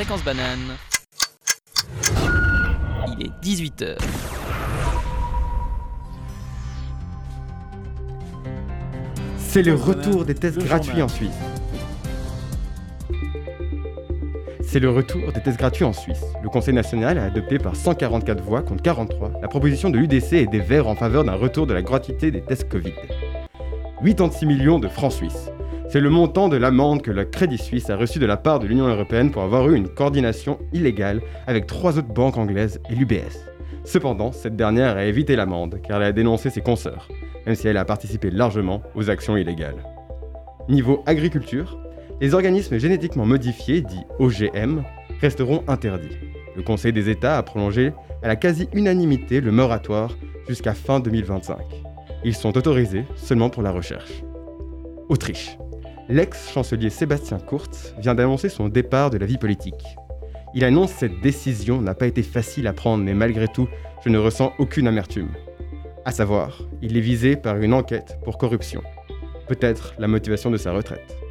Fréquence banane. Il est 18h. C'est le retour des tests gratuits en Suisse. C'est le retour des tests gratuits en Suisse. Le Conseil national a adopté par 144 voix contre 43 la proposition de l'UDC et des Verts en faveur d'un retour de la gratuité des tests Covid. 86 millions de francs suisses. C'est le montant de l'amende que le Crédit Suisse a reçu de la part de l'Union européenne pour avoir eu une coordination illégale avec trois autres banques anglaises et l'UBS. Cependant, cette dernière a évité l'amende car elle a dénoncé ses consoeurs, même si elle a participé largement aux actions illégales. Niveau agriculture, les organismes génétiquement modifiés, dits OGM, resteront interdits. Le Conseil des États a prolongé à la quasi-unanimité le moratoire jusqu'à fin 2025. Ils sont autorisés seulement pour la recherche. Autriche. L'ex-chancelier Sébastien Kurz vient d'annoncer son départ de la vie politique. Il annonce cette décision n'a pas été facile à prendre, mais malgré tout, je ne ressens aucune amertume. À savoir, il est visé par une enquête pour corruption. Peut-être la motivation de sa retraite. –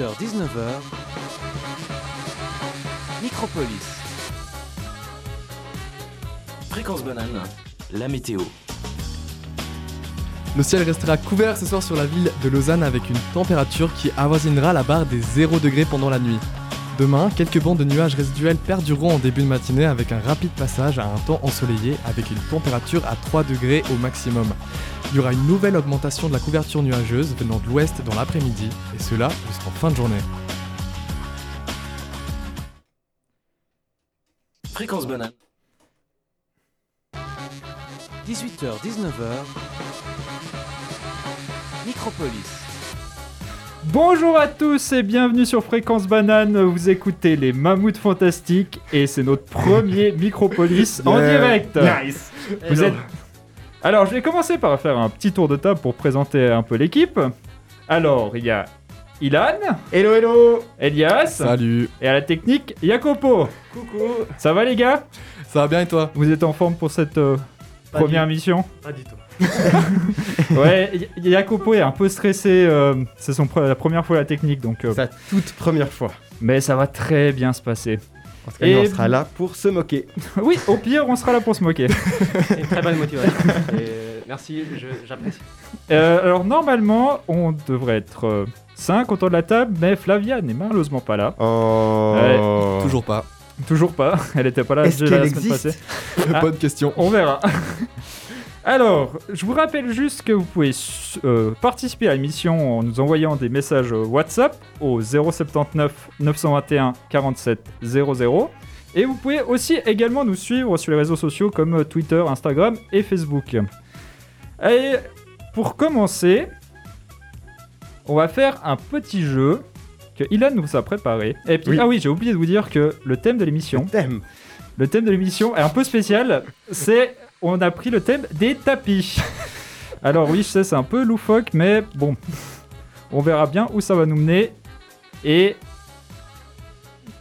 18h, 19h. Micropolis. Fréquence banane. La météo. Le ciel restera couvert ce soir sur la ville de Lausanne avec une température qui avoisinera la barre des 0 degrés pendant la nuit. Demain, quelques bancs de nuages résiduels perdureront en début de matinée avec un rapide passage à un temps ensoleillé avec une température à 3 degrés au maximum. Il y aura une nouvelle augmentation de la couverture nuageuse venant de l'ouest dans l'après-midi, et cela jusqu'en fin de journée. Fréquence banane. 18h, 19h. Micropolis. Bonjour à tous et bienvenue sur Fréquence Banane. Vous écoutez les Mammouths Fantastiques et c'est notre premier Micropolis en Yeah. direct. Nice Vous êtes... Alors, je vais commencer par faire un petit tour de table pour présenter un peu l'équipe. Alors, il y a Ilan, Hello hello Elias Salut et à la technique, Jacopo. Coucou Ça va les gars? Ça va bien et toi? Vous êtes en forme pour cette euh, première mission? Pas du tout. Ouais, Jacopo est un peu stressé. euh, c'est son pre- la première fois la technique, donc. euh, Sa toute première fois. mais ça va très bien se passer. En tout cas, Et- nous, on sera là pour se moquer. oui, au pire, on sera là pour se moquer. C'est une très bonne motivation. Et, euh, merci, je- j'apprécie. Euh, alors normalement, on devrait être 5 autour de la table, mais Flavia n'est malheureusement pas là. Oh Toujours pas. Toujours pas. Elle était pas là Est-ce déjà la qu'elle semaine existe? passée. Ah. Bonne question. On verra. Alors, je vous rappelle juste que vous pouvez euh, participer à l'émission en nous envoyant des messages WhatsApp au 079 921 47 00. Et vous pouvez aussi également nous suivre sur les réseaux sociaux comme euh, Twitter, Instagram et Facebook. Et pour commencer, on va faire un petit jeu que Ilan nous a préparé. Et puis, Oui. ah oui, j'ai oublié de vous dire que le thème de l'émission, Thème le thème de l'émission est un peu spécial. C'est on a pris le thème des tapis. Alors oui, je sais, c'est un peu loufoque, mais bon, on verra bien où ça va nous mener et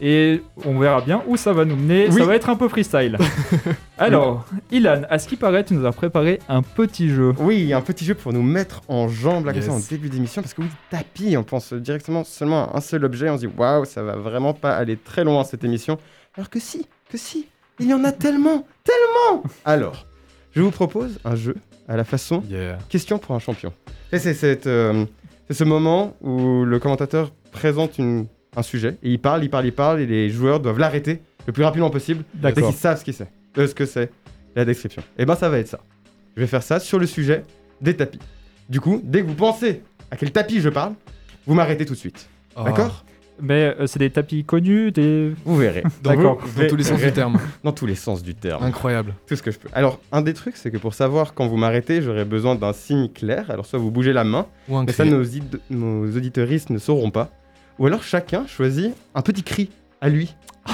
et on verra bien où ça va nous mener. Oui. Ça va être un peu freestyle. Alors, Ilan, à ce qui paraît, tu nous as préparé un petit jeu. Oui, un petit jeu pour nous mettre en jambe là, comme ça, en Yes. début d'émission. Parce que oui, tapis, on pense directement seulement à un seul objet. On se dit waouh, ça va vraiment pas aller très loin cette émission. Alors que si, que si, il y en a tellement, tellement Alors, je vous propose un jeu à la façon Yeah. question pour un champion. Et c'est cette, euh, c'est ce moment où le commentateur présente une- un sujet et il parle, il parle, il parle et les joueurs doivent l'arrêter le plus rapidement possible dès qu'ils savent ce, qu'il c'est, euh, ce que c'est, la description. Et ben ça va être ça. Je vais faire ça sur le sujet des tapis. Du coup, dès que vous pensez à quel tapis je parle, vous m'arrêtez tout de suite. Oh. D'accord? Mais euh, c'est des tapis connus, des. Vous verrez. Dans, D'accord. dans tous les sens du terme. Dans tous les sens du terme. Incroyable. Tout ce que je peux. Alors, un des trucs, c'est que pour savoir quand vous m'arrêtez, j'aurai besoin d'un signe clair. Alors, soit vous bougez la main, Ou un Mais ça, nos, id- nos auditeuristes ne sauront pas. Ou alors chacun choisit un petit cri à lui.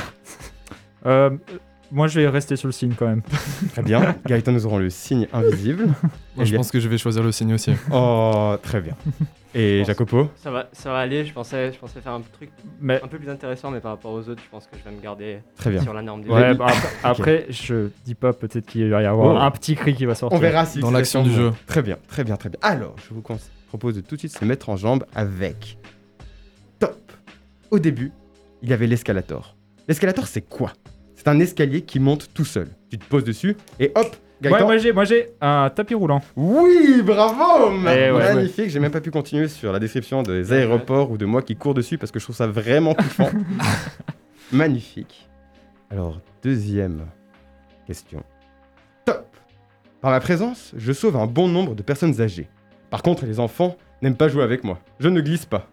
Euh, moi, je vais rester sur le signe quand même. Très bien. Gaëtan, nous aurons le signe invisible. Moi, je pense que je vais choisir le signe aussi. Oh, très bien. Et. Jacopo Ça va, ça va aller, je pensais, je pensais faire un truc Mais un peu plus intéressant, mais par rapport aux autres, je pense que je vais me garder Très bien. sur la norme du ouais, jeu. bah, après, après, je dis pas, peut-être qu'il va y avoir Oh. un petit cri qui va sortir. On verra si Dans l'action du jeu. Très bien, très bien, très bien. Alors, je vous propose de tout de suite se mettre en jambe avec. Top Au début, il y avait l'escalator. L'escalator, c'est quoi? C'est un escalier qui monte tout seul. Tu te poses dessus et hop Ouais, moi j'ai, moi j'ai un tapis roulant. Oui, bravo Eh ouais, Magnifique, j'ai même pas pu continuer sur la description des aéroports ou de moi qui cours dessus parce que je trouve ça vraiment kiffant. Magnifique. Alors, deuxième question. Top Par ma présence, je sauve un bon nombre de personnes âgées. Par contre, les enfants n'aiment pas jouer avec moi. Je ne glisse pas.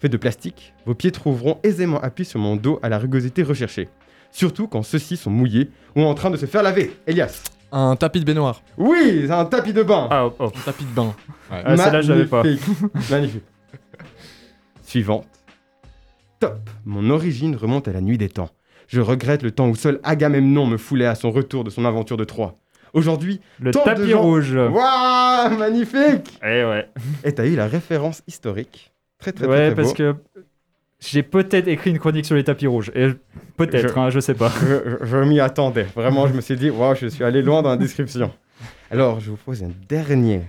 Fait de plastique, vos pieds trouveront aisément appui sur mon dos à la rugosité recherchée. Surtout quand ceux-ci sont mouillés ou en train de se faire laver. Elias Un tapis de baignoire. Oui, c'est un tapis de bain Ah, oh, oh. Un tapis de bain. Ah, celle-là, je l'avais pas. Magnifique. Magnifique. Suivante. Top. Mon origine remonte à la nuit des temps. Je regrette le temps où seul Agamemnon me foulait à son retour de son aventure de Troie. Aujourd'hui, Le Tant de tapis gens- rouge. waouh, magnifique Eh ouais. Et t'as eu la référence historique. Très très ouais, très, très parce beau. que j'ai peut-être écrit une chronique sur les tapis rouges. Et peut-être, Je- hein, je sais pas. Je, m'y attendais. Vraiment, je me suis dit, waouh, je suis allé loin dans la description. Alors, je vous pose une dernière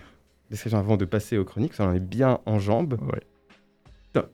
description avant de passer aux chroniques. Ça en est bien en jambes. Ouais. Top.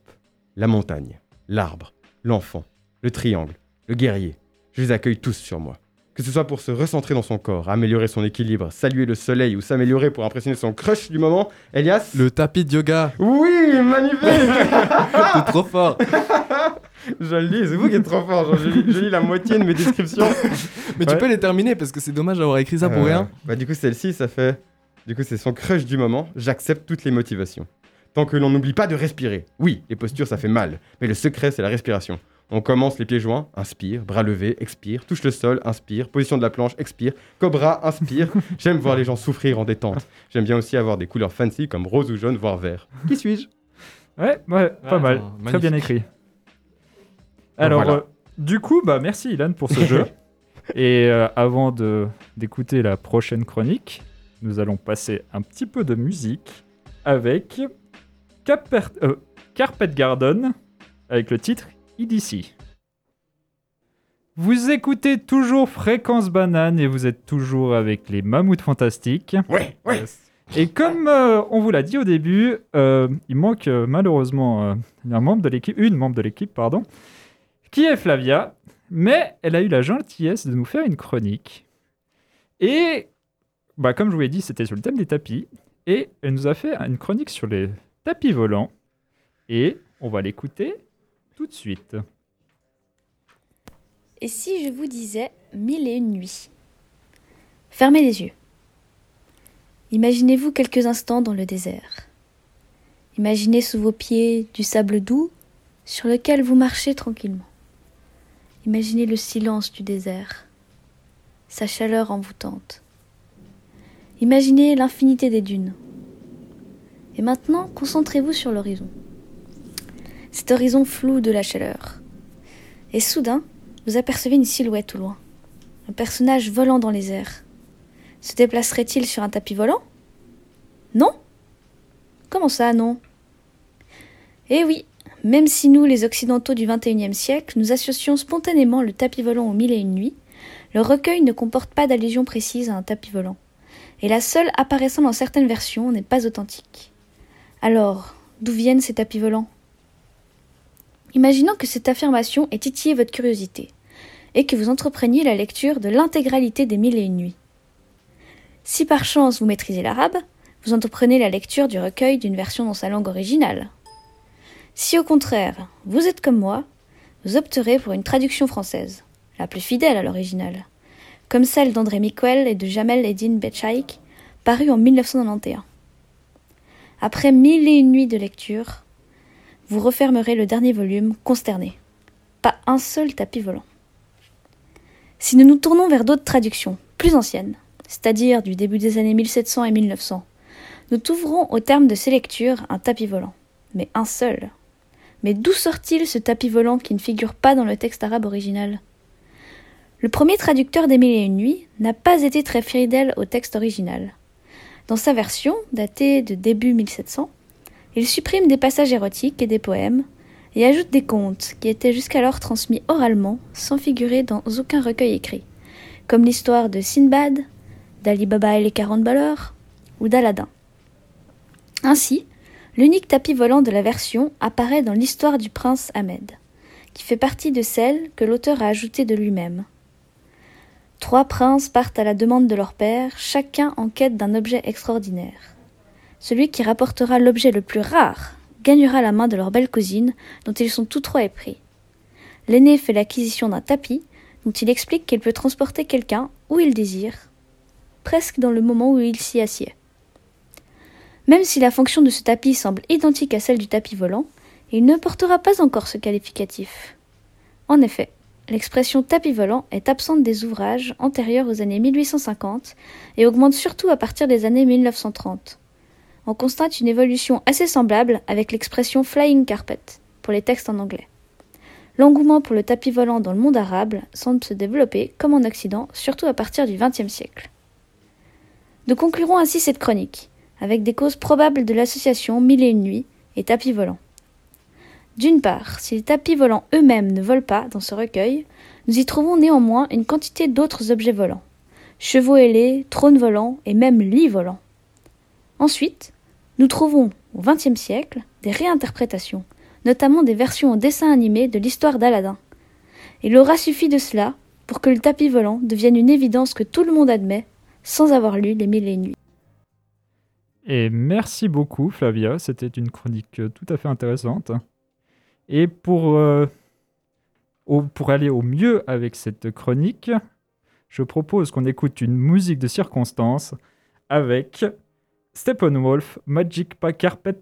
La montagne, l'arbre, l'enfant, le triangle, le guerrier. Je les accueille tous sur moi. Que ce soit pour se recentrer dans son corps, améliorer son équilibre, saluer le soleil ou s'améliorer pour impressionner son crush du moment, Elias Le tapis de yoga. Oui, magnifique T'es trop fort. Je le lis, c'est vous qui êtes trop fort. genre, je, lis, je lis la moitié de mes descriptions. Mais tu peux les terminer parce que c'est dommage d'avoir écrit ça pour Euh, rien. Bah du coup celle-ci ça fait du coup c'est son crush du moment. J'accepte toutes les motivations. Tant que l'on n'oublie pas de respirer. Oui, les postures ça fait mal, mais le secret c'est la respiration. On commence les pieds joints, inspire, bras levés, expire, touche le sol, inspire, position de la planche, expire, cobra, inspire. J'aime voir les gens souffrir en détente. J'aime bien aussi avoir des couleurs fancy comme rose ou jaune, voire vert. Qui suis-je? Ouais, ouais, pas Ouais, mal. attends, Très bien écrit. Alors, voilà. euh, du coup, bah merci Ilan pour ce jeu. Et euh, avant de d'écouter la prochaine chronique, nous allons passer un petit peu de musique avec Caper- euh, Carpet Garden avec le titre EDC. Vous écoutez toujours Fréquence Banane et vous êtes toujours avec les Mammouths Fantastiques. Ouais, ouais. Et comme euh, on vous l'a dit au début, euh, il manque euh, malheureusement un membre de l'équipe, une membre de l'équipe, pardon, qui est Flavia, mais elle a eu la gentillesse de nous faire une chronique. Et, bah, comme je vous l'ai dit, c'était sur le thème des tapis, et elle nous a fait une chronique sur les tapis volants, et on va l'écouter tout de suite. Et si je vous disais mille et une nuits? Fermez les yeux. Imaginez-vous quelques instants dans le désert. Imaginez sous vos pieds du sable doux sur lequel vous marchez tranquillement. Imaginez le silence du désert, sa chaleur envoûtante. Imaginez l'infinité des dunes. Et maintenant, concentrez-vous sur l'horizon. Cet horizon flou de la chaleur. Et soudain, vous apercevez une silhouette au loin. Un personnage volant dans les airs. Se déplacerait-il sur un tapis volant? Non? Comment ça, non? Eh oui, même si nous, les Occidentaux du XXIe siècle, nous associons spontanément le tapis volant aux mille et une nuits, le recueil ne comporte pas d'allusion précise à un tapis volant, et la seule apparaissant dans certaines versions n'est pas authentique. Alors, d'où viennent ces tapis volants? Imaginons que cette affirmation ait titillé votre curiosité et que vous entrepreniez la lecture de l'intégralité des Mille et une nuits. Si par chance vous maîtrisez l'arabe, vous entreprenez la lecture du recueil d'une version dans sa langue originale. Si au contraire, vous êtes comme moi, vous opterez pour une traduction française, la plus fidèle à l'original, comme celle d'André Miquel et de Jamel Eddin Betchaïk, parue en 1991. Après mille et une nuits de lecture, vous refermerez le dernier volume consterné. Pas un seul tapis volant. Si nous nous tournons vers d'autres traductions, plus anciennes, c'est-à-dire du début des années 1700 et 1900, nous trouverons au terme de ces lectures un tapis volant. Mais un seul. Mais d'où sort-il ce tapis volant qui ne figure pas dans le texte arabe original? Le premier traducteur des Mille et une nuits n'a pas été très fidèle au texte original. Dans sa version, datée de début 1700, Il supprime des passages érotiques et des poèmes, et ajoute des contes qui étaient jusqu'alors transmis oralement, sans figurer dans aucun recueil écrit, comme l'histoire de Sinbad, d'Ali Baba et les 40 voleurs, ou d'Aladin. Ainsi, l'unique tapis volant de la version apparaît dans l'histoire du prince Ahmed, qui fait partie de celle que l'auteur a ajoutée de lui-même. Trois princes partent à la demande de leur père, chacun en quête d'un objet extraordinaire. Celui qui rapportera l'objet le plus rare gagnera la main de leur belle cousine, dont ils sont tous trois épris. L'aîné fait l'acquisition d'un tapis, dont il explique qu'il peut transporter quelqu'un où il désire, presque dans le moment où il s'y assied. Même si la fonction de ce tapis semble identique à celle du tapis volant, il ne portera pas encore ce qualificatif. En effet, l'expression tapis volant est absente des ouvrages antérieurs aux années 1850 et augmente surtout à partir des années 1930. On constate une évolution assez semblable avec l'expression flying carpet pour les textes en anglais. L'engouement pour le tapis volant dans le monde arabe semble se développer, comme en Occident, surtout à partir du XXe siècle. Nous conclurons ainsi cette chronique, avec des causes probables de l'association Mille et une nuits et tapis volant. D'une part, si les tapis volants eux-mêmes ne volent pas dans ce recueil, nous y trouvons néanmoins une quantité d'autres objets volants. Chevaux ailés, trônes volants et même lits volants. Ensuite, nous trouvons, au XXe siècle, des réinterprétations, notamment des versions en dessin animé de l'histoire d'Aladin. Il aura suffi de cela pour que le tapis volant devienne une évidence que tout le monde admet, sans avoir lu Les Mille et Nuits. Et merci beaucoup, Flavia. C'était une chronique euh, tout à fait intéressante. Et pour, euh, pour aller au mieux avec cette chronique, je propose qu'on écoute une musique de circonstance avec Steppenwolf Magic Carpet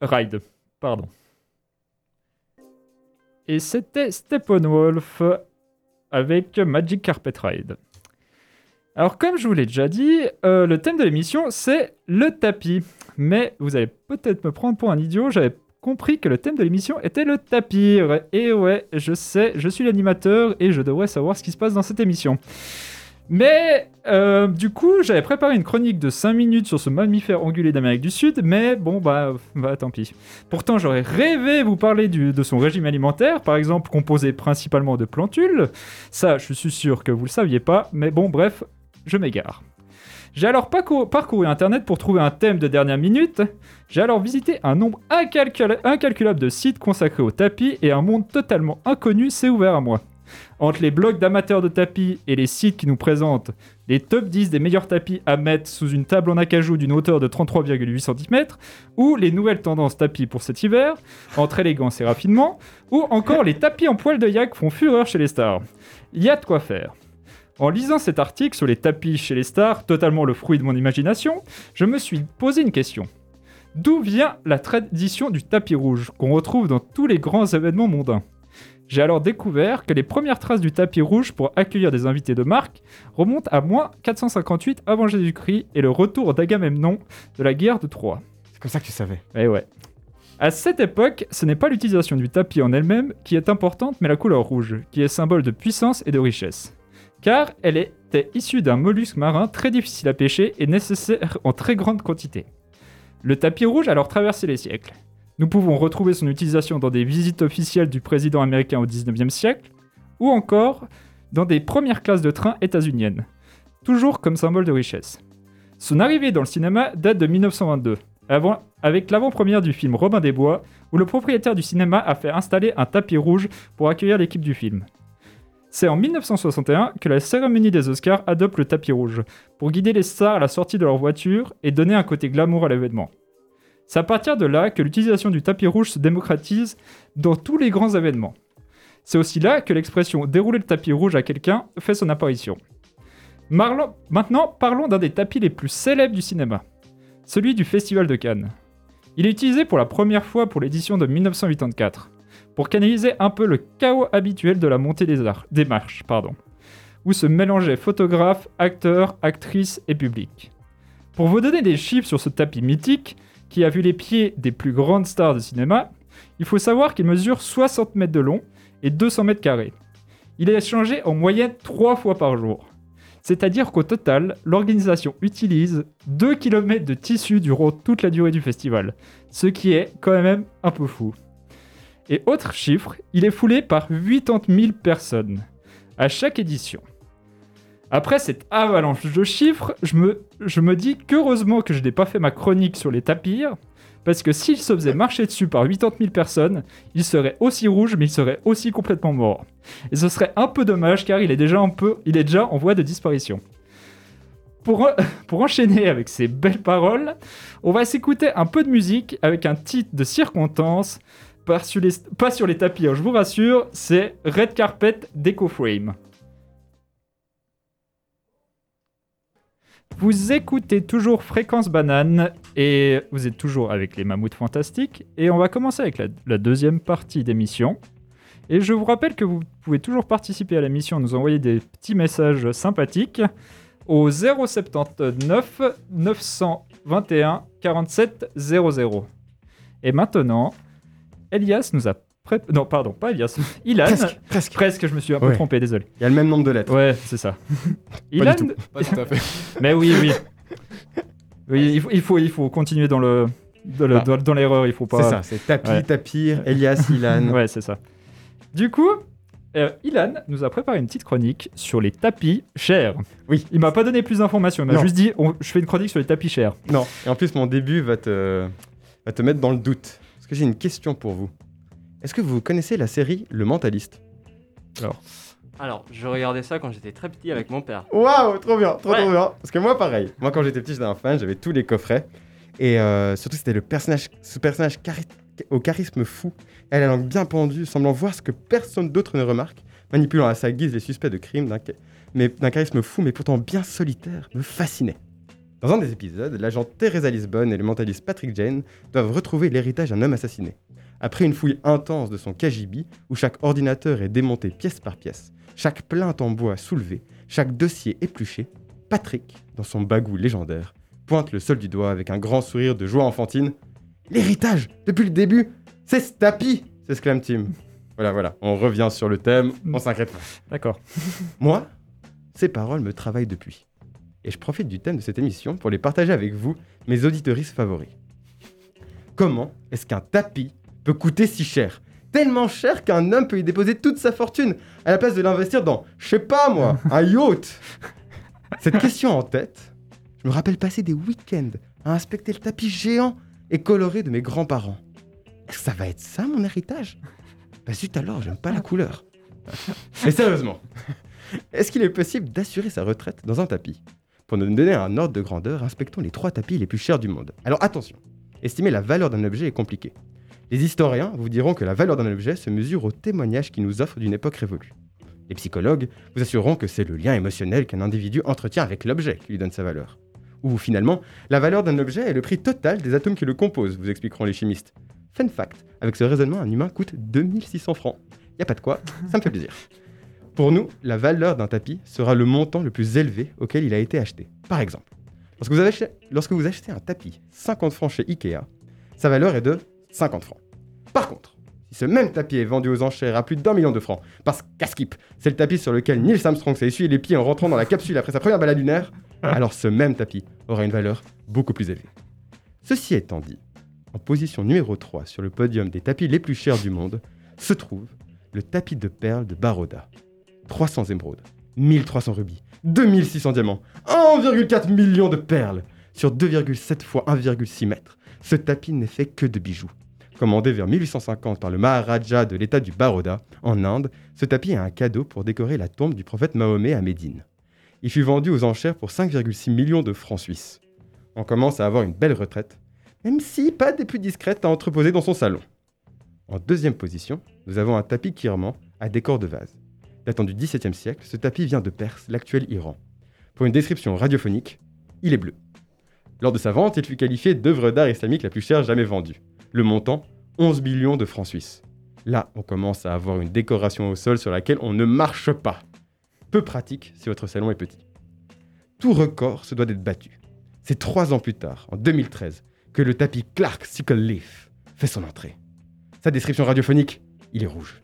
Ride. Pardon. Et c'était Steppenwolf avec Magic Carpet Ride. Alors, comme je vous l'ai déjà dit, euh, le thème de l'émission, c'est le tapis. Mais vous allez peut-être me prendre pour un idiot, j'avais compris que le thème de l'émission était le tapis. Et ouais, je sais, je suis l'animateur et je devrais savoir ce qui se passe dans cette émission. Mais euh, du coup, j'avais préparé une chronique de 5 minutes sur ce mammifère ongulé d'Amérique du Sud, mais bon, bah, bah tant pis. Pourtant, j'aurais rêvé vous parler de son régime alimentaire, par exemple composé principalement de plantules. Ça, je suis sûr que vous le saviez pas, mais bon, bref, je m'égare. J'ai alors parcouru, Internet pour trouver un thème de dernière minute. J'ai alors visité un nombre incalcula- incalculable de sites consacrés au tapis et un monde totalement inconnu s'est ouvert à moi. Entre les blogs d'amateurs de tapis et les sites qui nous présentent les top 10 des meilleurs tapis à mettre sous une table en acajou d'une hauteur de 33,8 cm, ou les nouvelles tendances tapis pour cet hiver, entre élégance et raffinement, ou encore les tapis en poil de yak font fureur chez les stars. Il y a de quoi faire. En lisant cet article sur les tapis chez les stars, totalement le fruit de mon imagination, je me suis posé une question. D'où vient la tradition du tapis rouge qu'on retrouve dans tous les grands événements mondains? J'ai alors découvert que les premières traces du tapis rouge pour accueillir des invités de marque remontent à moins 458 avant Jésus-Christ et le retour d'Agamemnon de la guerre de Troie. C'est comme ça que tu savais. Eh ouais. À cette époque, ce n'est pas l'utilisation du tapis en elle-même qui est importante, mais la couleur rouge, qui est symbole de puissance et de richesse. Car elle était issue d'un mollusque marin très difficile à pêcher et nécessaire en très grande quantité. Le tapis rouge a alors traversé les siècles. Nous pouvons retrouver son utilisation dans des visites officielles du président américain au 19e siècle, ou encore dans des premières classes de train états-uniennes, toujours comme symbole de richesse. Son arrivée dans le cinéma date de 1922, avant- avec l'avant-première du film Robin des Bois, où le propriétaire du cinéma a fait installer un tapis rouge pour accueillir l'équipe du film. C'est en 1961 que la cérémonie des Oscars adopte le tapis rouge, pour guider les stars à la sortie de leur voiture et donner un côté glamour à l'événement. C'est à partir de là que l'utilisation du tapis rouge se démocratise dans tous les grands événements. C'est aussi là que l'expression dérouler le tapis rouge à quelqu'un fait son apparition. Maintenant, parlons d'un des tapis les plus célèbres du cinéma, celui du Festival de Cannes. Il est utilisé pour la première fois pour l'édition de 1984, pour canaliser un peu le chaos habituel de la montée des, arts, des marches, pardon, où se mélangeaient photographes, acteurs, actrices et public. Pour vous donner des chiffres sur ce tapis mythique, qui a vu les pieds des plus grandes stars de cinéma, il faut savoir qu'il mesure 60 mètres de long et 200 mètres carrés. Il est changé en moyenne 3 fois par jour. C'est-à-dire qu'au total, l'organisation utilise 2 km de tissu durant toute la durée du festival, ce qui est quand même un peu fou. Et autre chiffre, il est foulé par 80 000 personnes à chaque édition. Après cette avalanche de chiffres, je me, je me dis qu'heureusement que je n'ai pas fait ma chronique sur les tapirs, parce que s'il se faisait marcher dessus par 80 000 personnes, il serait aussi rouge, mais il serait aussi complètement mort. Et ce serait un peu dommage car il est déjà, un peu, il est déjà en voie de disparition. Pour, en- pour enchaîner avec ces belles paroles, on va s'écouter un peu de musique avec un titre de circonstance, pas sur les, pas tapis, hein, je vous rassure, c'est Red Carpet d'Eco Frame. Vous écoutez toujours Fréquence Banane et vous êtes toujours avec les Mammouths Fantastiques. Et on va commencer avec la, la deuxième partie d'émission. Et je vous rappelle que vous pouvez toujours participer à l'émission, nous envoyer des petits messages sympathiques au 079 921 47 00. Et maintenant, Elias nous a Non, pardon, pas Elias. Ilan. Presque, presque. Presque, je me suis un peu Ouais. trompé, désolé. Il y a le même nombre de lettres. Ouais, c'est ça. du Ilan, tout. Pas tout à fait. mais oui, oui. Oui, il faut, il faut, il faut continuer dans le dans le- Ah. dans- dans l'erreur. Il faut pas. C'est ça, c'est Tapi, Ouais. Tapir, Elias, Ilan. Ouais, c'est ça. Du coup, euh, Ilan nous a préparé une petite chronique sur les tapis chers. Oui. Il m'a pas donné plus d'informations. Il m'a juste dit, on- je fais une chronique sur les tapis chers. Non, et en plus, mon début va te, va te mettre dans le doute. Parce que j'ai une question pour vous? Est-ce que vous connaissez la série Le Mentaliste? Alors, je regardais ça quand j'étais très petit avec mon père. Waouh, trop bien, trop, Ouais. trop bien. Parce que moi, pareil. Moi, quand j'étais petit, j'étais un fan, j'avais tous les coffrets. Et euh, surtout, c'était le personnage, ce personnage chari- au charisme fou, et à la langue bien pendue, semblant voir ce que personne d'autre ne remarque, manipulant à sa guise les suspects de crime d'un ca- mais d'un charisme fou, mais pourtant bien solitaire, me fascinait. Dans un des épisodes, l'agent Teresa Lisbonne et le mentaliste Patrick Jane doivent retrouver l'héritage d'un homme assassiné. Après une fouille intense de son KGB, où chaque ordinateur est démonté pièce par pièce, chaque plainte en bois soulevée, chaque dossier épluché, Patrick, dans son bagou légendaire, pointe le sol du doigt avec un grand sourire de joie enfantine. L'héritage, depuis le début, c'est ce tapis s'exclame Tim. Voilà, voilà, on revient sur le thème, on s'inquiète pas. D'accord. Moi, ces paroles me travaillent depuis. Et je profite du thème de cette émission pour les partager avec vous, mes auditeuristes favoris. Comment est-ce qu'un tapis peut coûter si cher Tellement cher qu'un homme peut y déposer toute sa fortune à la place de l'investir dans, je sais pas moi, un yacht Cette question en tête, je me rappelle passer des week-ends à inspecter le tapis géant et coloré de mes grands-parents. Est-ce que ça va être ça mon héritage? Bah zut alors, j'aime pas la couleur. Mais sérieusement, est-ce qu'il est possible d'assurer sa retraite dans un tapis? Pour nous donner un ordre de grandeur, inspectons les trois tapis les plus chers du monde. Alors attention, estimer la valeur d'un objet est compliqué. Les historiens vous diront que la valeur d'un objet se mesure au témoignage qu'il nous offre d'une époque révolue. Les psychologues vous assureront que c'est le lien émotionnel qu'un individu entretient avec l'objet qui lui donne sa valeur. Ou finalement, la valeur d'un objet est le prix total des atomes qui le composent, vous expliqueront les chimistes. Fun fact, avec ce raisonnement, un humain coûte 2600 francs. Y a pas de quoi, ça me fait plaisir. Pour nous, la valeur d'un tapis sera le montant le plus élevé auquel il a été acheté. Par exemple, lorsque vous, achetez un tapis 50 francs chez Ikea, sa valeur est de 50 francs. Par contre, si ce même tapis est vendu aux enchères à plus d'un million de francs, parce qu'à skip, c'est le tapis sur lequel Neil Armstrong s'est essuyé les pieds en rentrant dans la capsule après sa première balade lunaire, alors ce même tapis aura une valeur beaucoup plus élevée. Ceci étant dit, en position numéro 3 sur le podium des tapis les plus chers du monde, se trouve le tapis de perles de Baroda. 300 émeraudes, 1300 rubis, 2600 diamants, 1,4 million de perles sur 2,7 fois 1,6 mètres. Ce tapis n'est fait que de bijoux. Commandé vers 1850 par le Maharaja de l'état du Baroda, en Inde, ce tapis est un cadeau pour décorer la tombe du prophète Mahomet à Médine. Il fut vendu aux enchères pour 5,6 millions de francs suisses. On commence à avoir une belle retraite, même si pas des plus discrètes à entreposer dans son salon. En deuxième position, nous avons un tapis kirman à décor de vase. Datant du XVIIe siècle, ce tapis vient de Perse, l'actuel Iran. Pour une description radiophonique, il est bleu. Lors de sa vente, il fut qualifié d'œuvre d'art islamique la plus chère jamais vendue. Le montant, 11 millions de francs suisses. Là, on commence à avoir une décoration au sol sur laquelle on ne marche pas. Peu pratique si votre salon est petit. Tout record se doit d'être battu. C'est trois ans plus tard, en 2013, que le tapis Clark Sickle Leaf fait son entrée. Sa description radiophonique, il est rouge.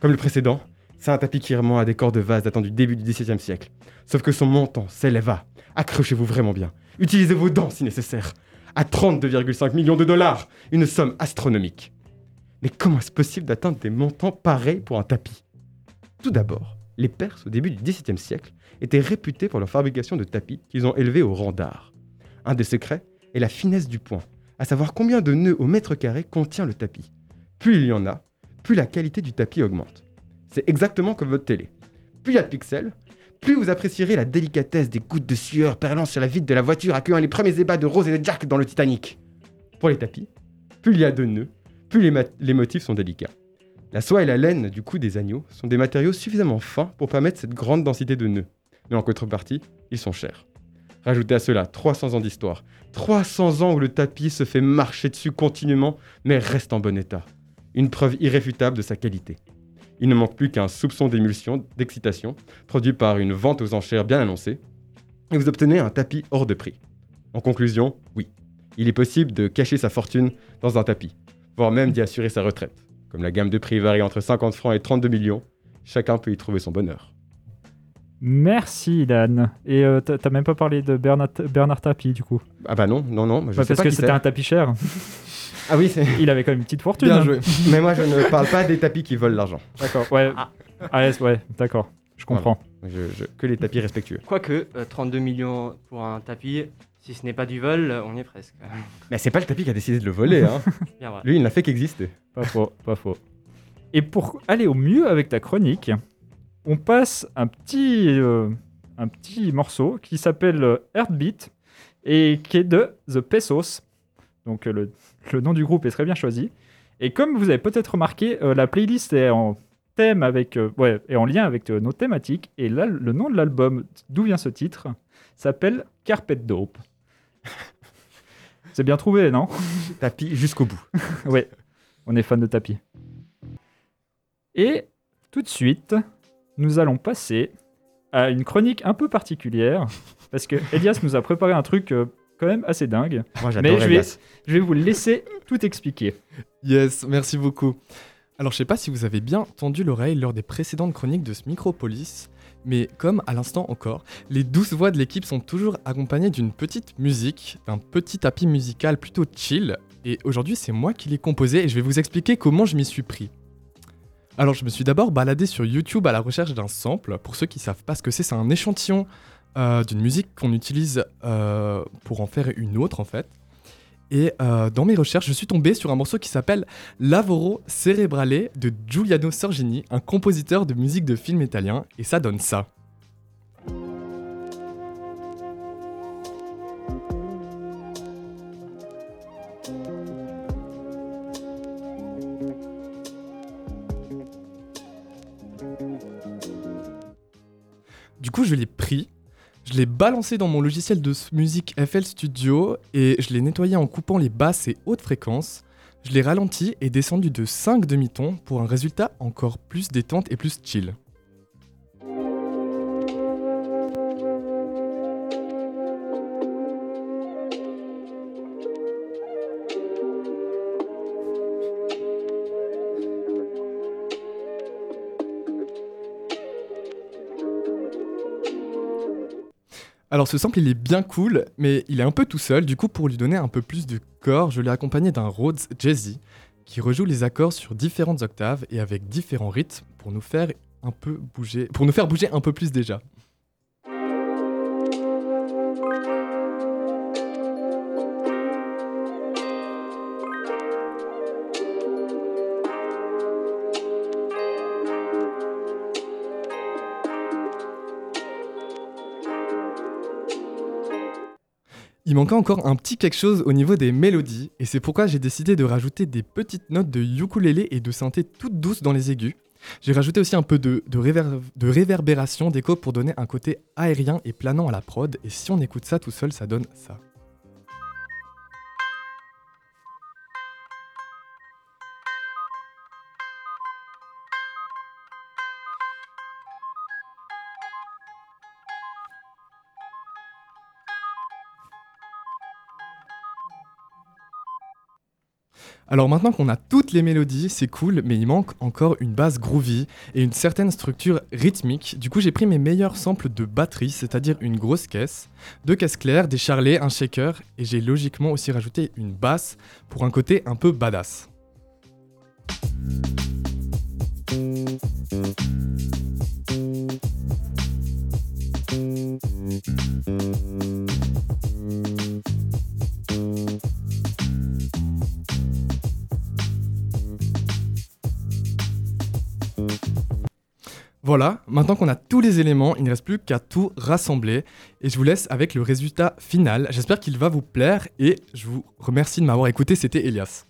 Comme le précédent, C'est un tapis qui remonte à des corps de vase datant du début du XVIIe siècle. Sauf que son montant s'élève à, accrochez-vous vraiment bien, utilisez vos dents si nécessaire, à 32,5 millions de dollars, une somme astronomique. Mais comment est-ce possible d'atteindre des montants pareils pour un tapis? Tout d'abord, les Perses au début du XVIIe siècle étaient réputés pour leur fabrication de tapis qu'ils ont élevés au rang d'art. Un des secrets est la finesse du point, à savoir combien de nœuds au mètre carré contient le tapis. Plus il y en a, plus la qualité du tapis augmente. C'est exactement comme votre télé. Plus il y a de pixels, plus vous apprécierez la délicatesse des gouttes de sueur perlant sur la vitre de la voiture accueillant les premiers ébats de Rose et de Jack dans le Titanic. Pour les tapis, plus il y a de nœuds, plus les, les motifs sont délicats. La soie et la laine du cou des agneaux sont des matériaux suffisamment fins pour permettre cette grande densité de nœuds. Mais en contrepartie, ils sont chers. Rajoutez à cela 300 ans d'histoire. 300 ans où le tapis se fait marcher dessus continuellement, mais reste en bon état. Une preuve irréfutable de sa qualité. Il ne manque plus qu'un soupçon d'émulsion, d'excitation, produit par une vente aux enchères bien annoncée, et vous obtenez un tapis hors de prix. En conclusion, oui, il est possible de cacher sa fortune dans un tapis, voire même d'y assurer sa retraite. Comme la gamme de prix varie entre 50 francs et 32 millions, chacun peut y trouver son bonheur. Merci, Ilan. Et euh, t'as même pas parlé de Bernard, Bernard Tapie, du coup. Ah bah non, non, non, je sais parce pas que c'était un tapis cher. Ah oui, c'est- Il avait quand même une petite fortune. Bien hein. joué. mais moi je ne parle pas des tapis qui volent l'argent. D'accord, ouais. Ah. Ah, ouais, d'accord. Je comprends. Je- je- que les tapis respectueux. Quoique, euh, 32 millions pour un tapis, si ce n'est pas du vol, euh, on y est presque. Mais c'est pas le tapis qui a décidé de le voler, hein. Bien vrai. Lui, il n'a fait qu'exister. Pas faux, pas faux. Et pour aller au mieux avec ta chronique, on passe un petit, euh, un petit morceau qui s'appelle euh, Heartbeat et qui est de The Pesos. Donc euh, le, le nom du groupe est très bien choisi. Et comme vous avez peut-être remarqué, euh, la playlist est en thème avec, euh, ouais, est en lien avec euh, nos thématiques. Et là, le nom de l'album, d'où vient ce titre, s'appelle Carpet Dope. C'est bien trouvé, non? Tapis jusqu'au bout. Ouais, on est fan de tapis. Et tout de suite, nous allons passer à une chronique un peu particulière, parce que Elias nous a préparé un truc quand même assez dingue. Moi, Mais j'adore je vais, je vais vous laisser tout expliquer. Yes, merci beaucoup. Alors je sais pas si vous avez bien tendu l'oreille lors des précédentes chroniques de ce Micropolis, mais comme à l'instant encore, les douze voix de l'équipe sont toujours accompagnées d'une petite musique, d'un petit tapis musical plutôt chill, et aujourd'hui c'est moi qui l'ai composé et je vais vous expliquer comment je m'y suis pris. Alors je me suis d'abord baladé sur YouTube à la recherche d'un sample, pour ceux qui savent pas ce que c'est, c'est un échantillon euh, d'une musique qu'on utilise euh, pour en faire une autre en fait. Et euh, dans mes recherches, je suis tombé sur un morceau qui s'appelle Lavoro Cerebrale de Giuliano Sorgini, un compositeur de musique de film italien, et ça donne ça. Du coup, je l'ai pris, je l'ai balancé dans mon logiciel de musique FL Studio et je l'ai nettoyé en coupant les basses et hautes fréquences. Je l'ai ralenti et descendu de 5 demi-tons pour un résultat encore plus détente et plus chill. Alors ce sample il est bien cool, mais il est un peu tout seul, du coup pour lui donner un peu plus de corps, je l'ai accompagné d'un Rhodes Jazzy qui rejoue les accords sur différentes octaves et avec différents rythmes pour nous faire un peu bouger, pour nous faire bouger un peu plus déjà. Il manquait encore un petit quelque chose au niveau des mélodies, et c'est pourquoi j'ai décidé de rajouter des petites notes de ukulélé et de synthé toutes douces dans les aigus. J'ai rajouté aussi un peu de, de, réver- de réverbération d'écho pour donner un côté aérien et planant à la prod, et si on écoute ça tout seul, ça donne ça. Alors maintenant qu'on a toutes les mélodies, c'est cool, mais il manque encore une base groovy et une certaine structure rythmique. Du coup, j'ai pris mes meilleurs samples de batterie, c'est-à-dire une grosse caisse, deux caisses claires, des charlets, un shaker, et j'ai logiquement aussi rajouté une basse pour un côté un peu badass. Voilà, maintenant qu'on a tous les éléments, il ne reste plus qu'à tout rassembler et je vous laisse avec le résultat final. J'espère qu'il va vous plaire et je vous remercie de m'avoir écouté, c'était Elias.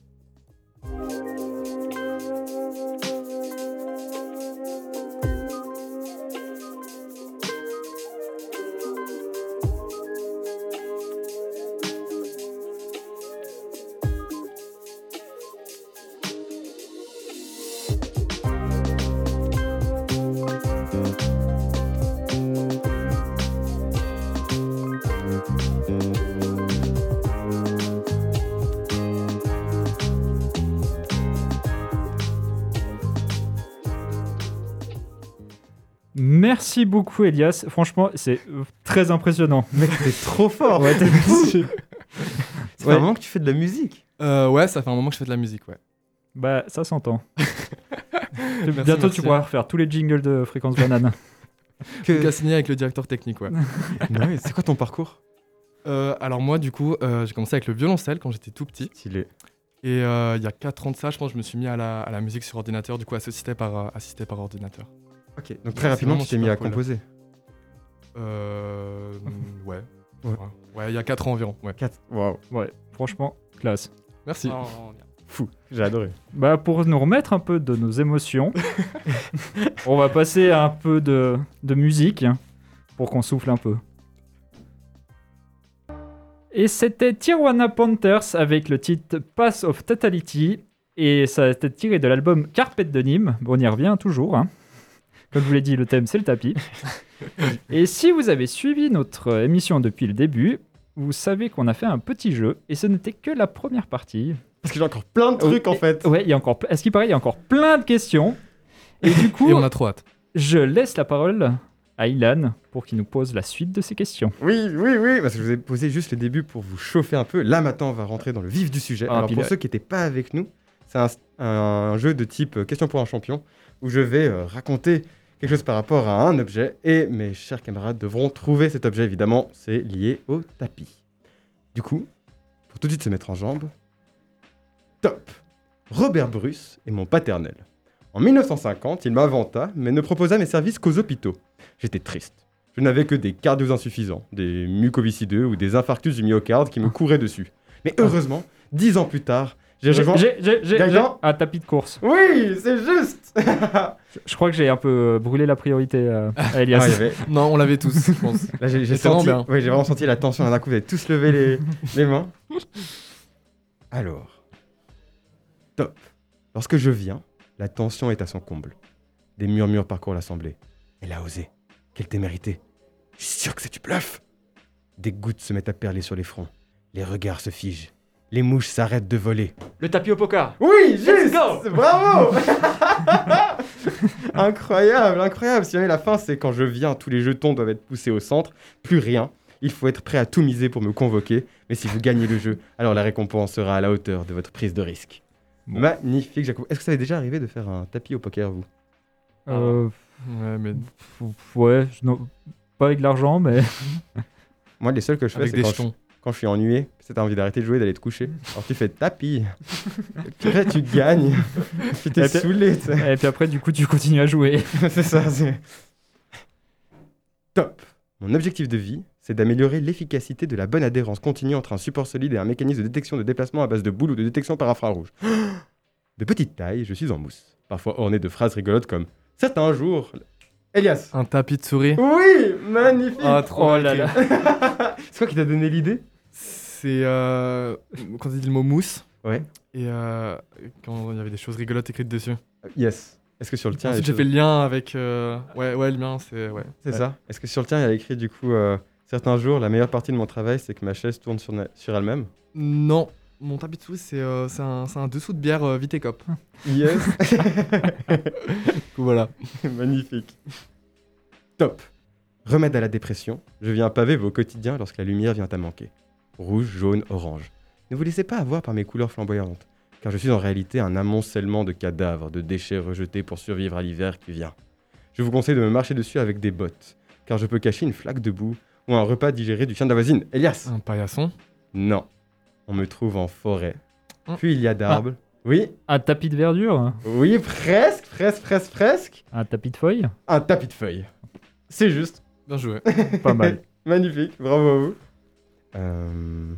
Merci beaucoup, Elias. Franchement, c'est très impressionnant. Mec, t'es trop fort. Ouais, t'as- C'est Ouais. un moment que tu fais de la musique. Euh, ouais, ça fait un moment que je fais de la musique, ouais. bah, ça s'entend. Merci, Bientôt, merci. tu pourras refaire tous les jingles de Fréquence Banane. Que... Signer avec le directeur technique, ouais. Ouais, c'est quoi ton parcours? Euh, alors moi, du coup, euh, j'ai commencé avec le violoncelle quand j'étais tout petit. Stylé. Et euh, il y a 4 ans de ça, je pense, je me suis mis à la, à la musique sur ordinateur, du coup assisté par, assisté par ordinateur. Ok, donc très rapidement, tu t'es mis à composer. Euh, ouais. Ouais. Ouais, il y a 4 ans environ, ouais. 4. Waouh, Ouais, franchement, classe. Merci. Oh, bien. fou, j'ai adoré. Bah, pour nous remettre un peu de nos émotions, on va passer à un peu de, de musique hein, pour qu'on souffle un peu. Et c'était Tijuana Panthers avec le titre Pass of Totality. Et ça a été tiré de l'album Carpet de Nîmes. Bon, on y revient toujours. hein. Comme je vous l'ai dit, le thème c'est le tapis. et si vous avez suivi notre émission depuis le début, vous savez qu'on a fait un petit jeu. Et ce n'était que la première partie. Parce que j'ai encore plein de trucs Oh, en fait. Ouais, il y a encore. Est-ce qu'il paraît, il y a encore plein de questions. Et du coup, Et on a trop hâte. je laisse la parole à Ilan pour qu'il nous pose la suite de ces questions. Oui, oui, oui, parce que je vous ai posé juste le début pour vous chauffer un peu. Là, maintenant, on va rentrer dans le vif du sujet. Ah, Alors, puis pour là- ceux qui n'étaient pas avec nous, c'est un, un jeu de type question pour un champion où je vais euh, raconter quelque chose par rapport à un objet et mes chers camarades devront trouver cet objet. Évidemment, c'est lié au tapis. Du coup, pour tout de suite se mettre en jambe, top Robert Bruce est mon paternel. En 1950, il m'inventa, mais ne proposa mes services qu'aux hôpitaux. J'étais triste. Je n'avais que des cardios insuffisants, des mucoviscideux ou des infarctus du myocarde qui me couraient dessus. Mais heureusement, dix ans plus tard, j'ai J'ai rejoint... j'ai- j'ai- j'ai- Gaëtan j'ai un tapis de course. Oui, c'est juste Je, je crois que j'ai un peu euh, brûlé la priorité euh, à Elias. Ah, il y avait- Non, on l'avait tous, je pense. Là, j'ai senti... bien. ouais, j'ai vraiment senti la tension. D'un coup, vous avez tous levé les, les mains. Alors, top. Lorsque je viens, la tension est à son comble. Des murmures parcourent l'assemblée. Elle a osé. Quelle témérité. Je suis sûr que c'est du bluff. Des gouttes se mettent à perler sur les fronts. Les regards se figent. Les mouches s'arrêtent de voler. Le tapis au poker. Oui, juste go Bravo Incroyable, incroyable. Si jamais la fin, c'est quand je viens, tous les jetons doivent être poussés au centre, plus rien. Il faut être prêt à tout miser pour me convoquer. Mais si vous gagnez le jeu, alors la récompense sera à la hauteur de votre prise de risque. Bon. Magnifique, Jacob. Est-ce que ça est déjà arrivé de faire un tapis au poker, vous? Euh, Ouais, mais ouais, je- non, pas avec de l'argent, mais Moi, les seuls que je fais, avec c'est des quand, je- quand je suis ennuyé, c'est t'as envie d'arrêter de jouer, d'aller te coucher. Alors tu fais tapis. Et puis après, tu gagnes. tu t'es Et puis- saoulé, tu sais. et puis après du coup tu continues à jouer. c'est ça, c'est. Top Mon objectif de vie, c'est d'améliorer l'efficacité de la bonne adhérence continue entre un support solide et un mécanisme de détection de déplacement à base de boules ou de détection par infrarouge. De petite taille, je suis en mousse, parfois orné de phrases rigolotes comme Certains jours. Elias Un tapis de souris. Oui Magnifique Ah, trop Oh là là. C'est quoi qui t'a donné l'idée? C'est euh, quand il dit le mot mousse. Ouais. Et euh, quand il y avait des choses rigolotes écrites dessus. Yes. Est-ce que sur le tien, Ensuite, j'ai fait le lien avec. euh, Ouais, ouais, le mien, c'est. Ouais. C'est Ouais. ça Est-ce que sur le tien, il y a écrit du coup euh, Certains jours, la meilleure partie de mon travail, c'est que ma chaise tourne sur, elle-même? Non. mon tapis c'est euh, un, un dessous de bière euh, Vitecop. Yes. Voilà. Magnifique. Top. Remède à la dépression, je viens paver vos quotidiens lorsque la lumière vient à manquer. Rouge, jaune, orange. Ne vous laissez pas avoir par mes couleurs flamboyantes, car je suis en réalité un amoncellement de cadavres, de déchets rejetés pour survivre à l'hiver qui vient. Je vous conseille de me marcher dessus avec des bottes, car je peux cacher une flaque de boue ou un repas digéré du chien de la voisine. Elias Un paillasson? Non. On me trouve en forêt. Hum. Puis il y a d'arbres. Oui, Un tapis de verdure? Oui, presque, presque, presque, presque. Un tapis de feuilles? Un tapis de feuilles. C'est juste. Bien joué. Pas mal. Magnifique, bravo à vous. Euh,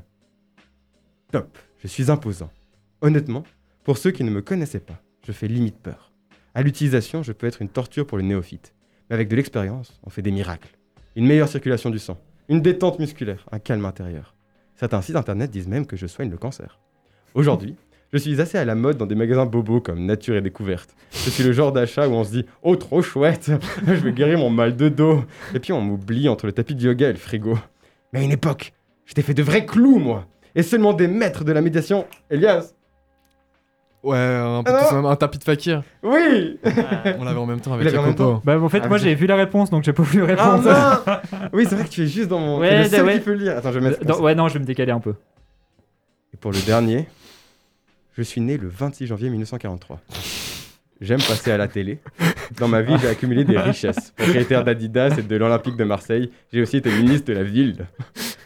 Top, je suis imposant. Honnêtement, pour ceux qui ne me connaissaient pas, je fais limite peur. À l'utilisation, je peux être une torture pour le néophyte. Mais avec de l'expérience, on fait des miracles. Une meilleure circulation du sang, une détente musculaire, un calme intérieur. Certains sites internet disent même que je soigne le cancer. Aujourd'hui, je suis assez à la mode dans des magasins bobos comme Nature et Découverte. Je suis le genre d'achat où on se dit Oh, trop chouette Je vais guérir mon mal de dos Et puis on m'oublie entre le tapis de yoga et le frigo. Mais à une époque, je t'ai fait de vrais clous, moi Et seulement des maîtres de la médiation. Elias Ouais, un, peu Ah un- tapis de fakir. Oui On l'avait en même temps avec même Jacopo. Bah, en fait, Ah, moi j'ai vu la réponse donc j'ai pas voulu Ah répondre. non Oui, c'est vrai que tu es juste dans mon. Ouais, le seul ouais. qui peut le lire. Attends, je vais mettre. Non, ouais, non, je vais me décaler un peu. Et pour le dernier, je suis né le 26 janvier 1943. J'aime passer à la télé. Dans ma vie, j'ai accumulé des richesses. Propriétaire d'Adidas et de l'Olympique de Marseille, j'ai aussi été ministre de la ville.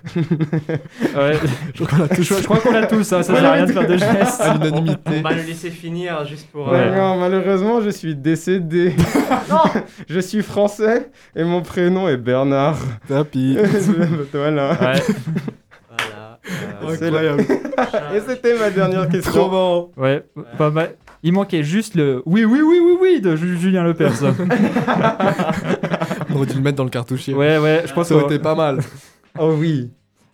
Ouais, je, je- je crois qu'on a tous, hein, ça sert à rien de faire de gestes. À l'unanimité. On va le laisser finir juste pour. Ouais. euh, Non, malheureusement, je suis décédé. je suis français et mon prénom est Bernard. Tapis. voilà. Ouais, Voilà. euh, C'est la- Et c'était ma dernière question. Trop marrant. ouais, pas mal. Il manquait juste le oui, oui, oui, oui, oui de Ju- Julien Lepers. ça. On aurait dû le mettre dans le cartouchier. Ouais, ouais, je pense Ça aurait que. été pas mal. Oh oui.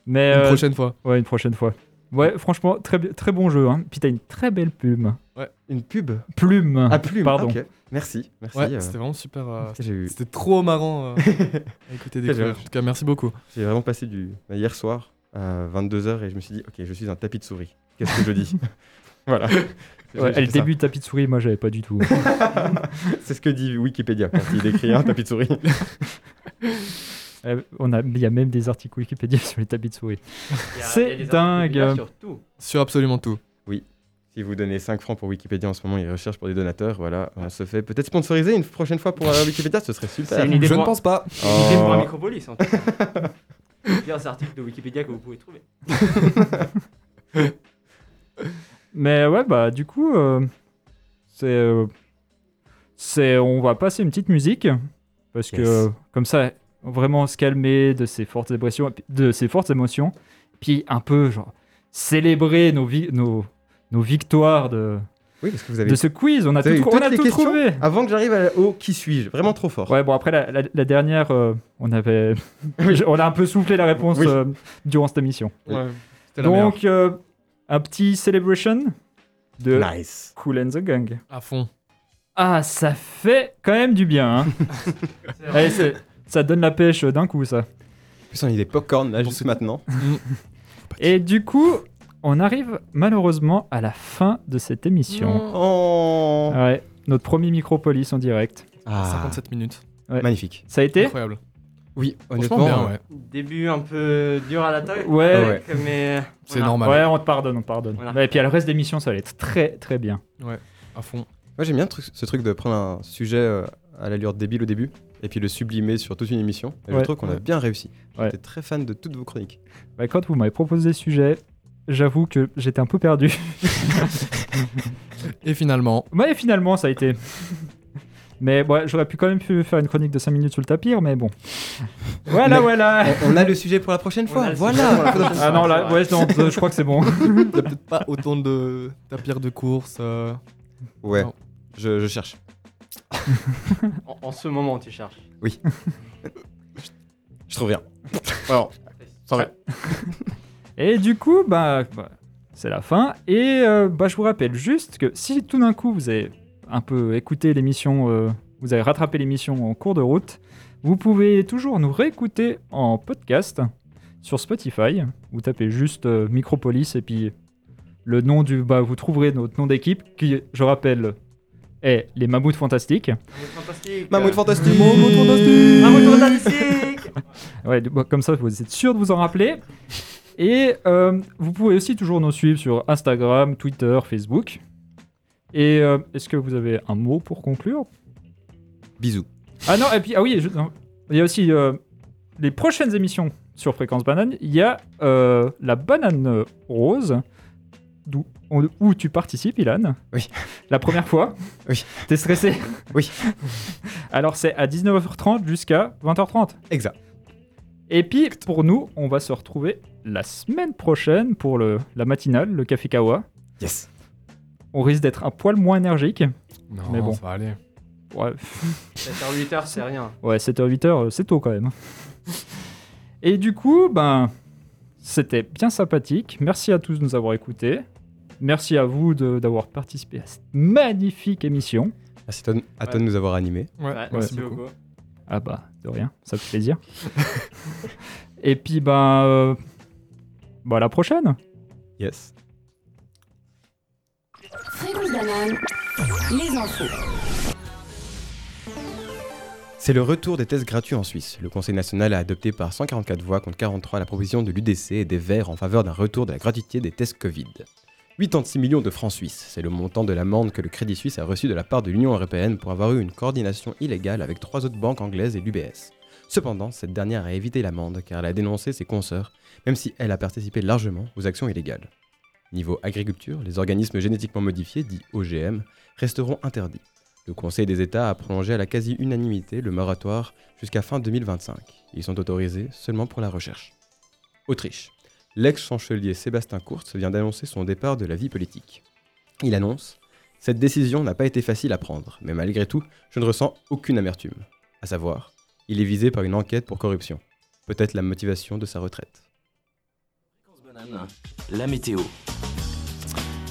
Mais Une euh, prochaine fois. ouais, une prochaine fois. Ouais, franchement, très, très bon jeu. Hein. Puis t'as une très belle plume. Une pub. Plume. Ah, plume. Pardon. Ok. Merci. Merci. Ouais, euh, c'était vraiment super. euh, j'ai eu. C'était trop marrant euh, à écouter des En tout cas, merci beaucoup. J'ai vraiment passé du bah, hier soir à 22h et je me suis dit ok je suis un tapis de souris. Qu'est-ce que je dis? Voilà. Ouais, j'ai le fait ça. début de tapis de souris, moi j'avais pas du tout. C'est ce que dit Wikipédia quand il écrit un tapis de souris. Euh, on a, il y a même des articles Wikipédia sur les tapis de souris. C'est dingue. Sur tout. Sur absolument tout. Si vous donnez 5 francs pour Wikipédia en ce moment, ils recherchent pour des donateurs. Voilà, on se fait peut-être sponsoriser une prochaine fois pour euh, Wikipédia, ce serait super. C'est une idée Je ne pense pas. Une idée pour un Oh. micropolis en tout cas. Les pires articles de Wikipédia que vous pouvez trouver. Mais ouais, bah du coup, euh, c'est, euh, c'est, on va passer une petite musique parce que Yes. comme ça, vraiment se calmer de ses fortes émotions, de ses fortes émotions, puis un peu genre célébrer nos, vi- nos, nos victoires de, Oui, parce que vous avez. de ce quiz. On a vous tout, trou- on a les tout questions trouvé. Avant que j'arrive au qui suis-je, vraiment trop fort. Ouais, bon après la, la- la dernière, euh, on avait, on a un peu soufflé la réponse Oui. euh, durant cette émission. Ouais. Donc euh, un petit celebration de Nice. Cool and the Gang. À fond. Ah, ça fait quand même du bien. Hein. Allez, c'est- ça donne la pêche d'un coup, ça. En plus, on a des popcorn là juste maintenant. Et du coup, on arrive malheureusement à la fin de cette émission. Oh. Ouais, notre premier Micropolis en direct. Ah, 57 minutes. Ouais. Magnifique. Ça a été Incroyable. Oui, honnêtement. bien, ouais. Début un peu dur à l'attaque. Ouais. Ah ouais. Mais. C'est voilà. normal. Ouais, on te pardonne, on te pardonne. Voilà. Ouais, et puis à le reste d'émission, ça allait être très très bien. À fond. Moi j'aime bien ce truc de prendre un sujet euh, à l'allure débile au début et puis le sublimer sur toute une émission. Et Ouais. je trouve qu'on a Ouais. bien réussi. Ouais. J'étais très fan de toutes vos chroniques. Bah, quand vous m'avez proposé ce sujet, j'avoue que j'étais un peu perdu. Et finalement, Ouais, finalement, ça a été. Mais ouais, j'aurais pu quand même pu faire une chronique de 5 minutes sur le tapis, mais bon. Voilà, Mais- voilà. On, on a le sujet pour la prochaine fois. le Voilà. Ah non, là, ouais, non, je crois que c'est bon. il n'y a peut-être pas autant de tapirs de course. euh, Ouais. Non. Je, je cherche. En, en ce moment, tu cherches. Je trouve rien. Alors, ça va. Et du coup, bah, bah, c'est la fin. Et euh, bah, je vous rappelle juste que si tout d'un coup vous avez un peu écouté l'émission, euh, vous avez rattrapé l'émission en cours de route, vous pouvez toujours nous réécouter en podcast sur Spotify. Vous tapez juste euh, Micropolis et puis Le nom du. Bah, vous trouverez notre nom d'équipe, qui, je rappelle, est les Mammouths Fantastiques. fantastique. Mammouth fantastique Mammouth fantastique Mammouth fantastique. Ouais, bah, comme ça, vous êtes sûr de vous en rappeler. Et euh, vous pouvez aussi toujours nous suivre sur Instagram, Twitter, Facebook. Et euh, est-ce que vous avez un mot pour conclure? Bisous. Ah non, et puis, ah oui, je- non. il y a aussi euh, les prochaines émissions sur Fréquence Banane. Il y a euh, la banane rose, où tu participes, Ilan. Oui. La première fois. Oui. T'es stressé Oui. Alors, c'est à 19h30 jusqu'à 20h30. Exact. Et puis, pour nous, on va se retrouver la semaine prochaine pour le, la matinale, le Café Kawa. Yes. On risque d'être un poil moins énergique. Non, Mais bon. ça va aller. Ouais, 7h, 8h, c'est rien. Ouais, 7h, 8h, c'est tôt quand même. Et du coup, ben, c'était bien sympathique. Merci à tous de nous avoir écoutés. Merci à vous de- d'avoir participé à cette magnifique émission. Merci à toi- de nous avoir animés. Ouais, Ouais, merci beaucoup. Ah bah, de rien, ça fait plaisir. Et puis, ben, euh, bah, à la prochaine. Yes. Les infos. C'est le retour des tests gratuits en Suisse. Le Conseil national a adopté par 144 voix contre 43 la proposition de l'UDC et des Verts en faveur d'un retour de la gratuité des tests Covid. 86 millions de francs suisses, c'est le montant de l'amende que le Crédit Suisse a reçu de la part de l'Union européenne pour avoir eu une coordination illégale avec trois autres banques anglaises et l'UBS. Cependant, cette dernière a évité l'amende car elle a dénoncé ses consoeurs, même si elle a participé largement aux actions illégales. Niveau agriculture, les organismes génétiquement modifiés, dits OGM, resteront interdits. Le Conseil des États a prolongé à la quasi-unanimité le moratoire jusqu'à fin 2025. Ils sont autorisés seulement pour la recherche. Autriche. L'ex-chancelier Sébastien Kurz vient d'annoncer son départ de la vie politique. Il annonce Cette décision n'a pas été facile à prendre, mais malgré tout, je ne ressens aucune amertume. À savoir, il est visé par une enquête pour corruption. Peut-être la motivation de sa retraite. La météo.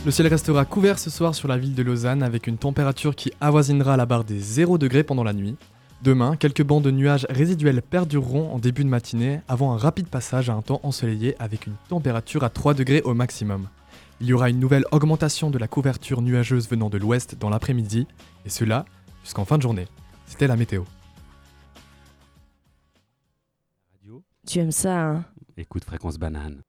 Le ciel restera couvert ce soir sur la ville de Lausanne avec une température qui avoisinera la barre des 0 degrés pendant la nuit. Demain, quelques bancs de nuages résiduels perdureront en début de matinée avant un rapide passage à un temps ensoleillé avec une température à 3 degrés au maximum. Il y aura une nouvelle augmentation de la couverture nuageuse venant de l'ouest dans l'après-midi, et cela jusqu'en fin de journée. C'était la météo. Radio, Tu aimes ça, hein? Écoute Fréquence Banane.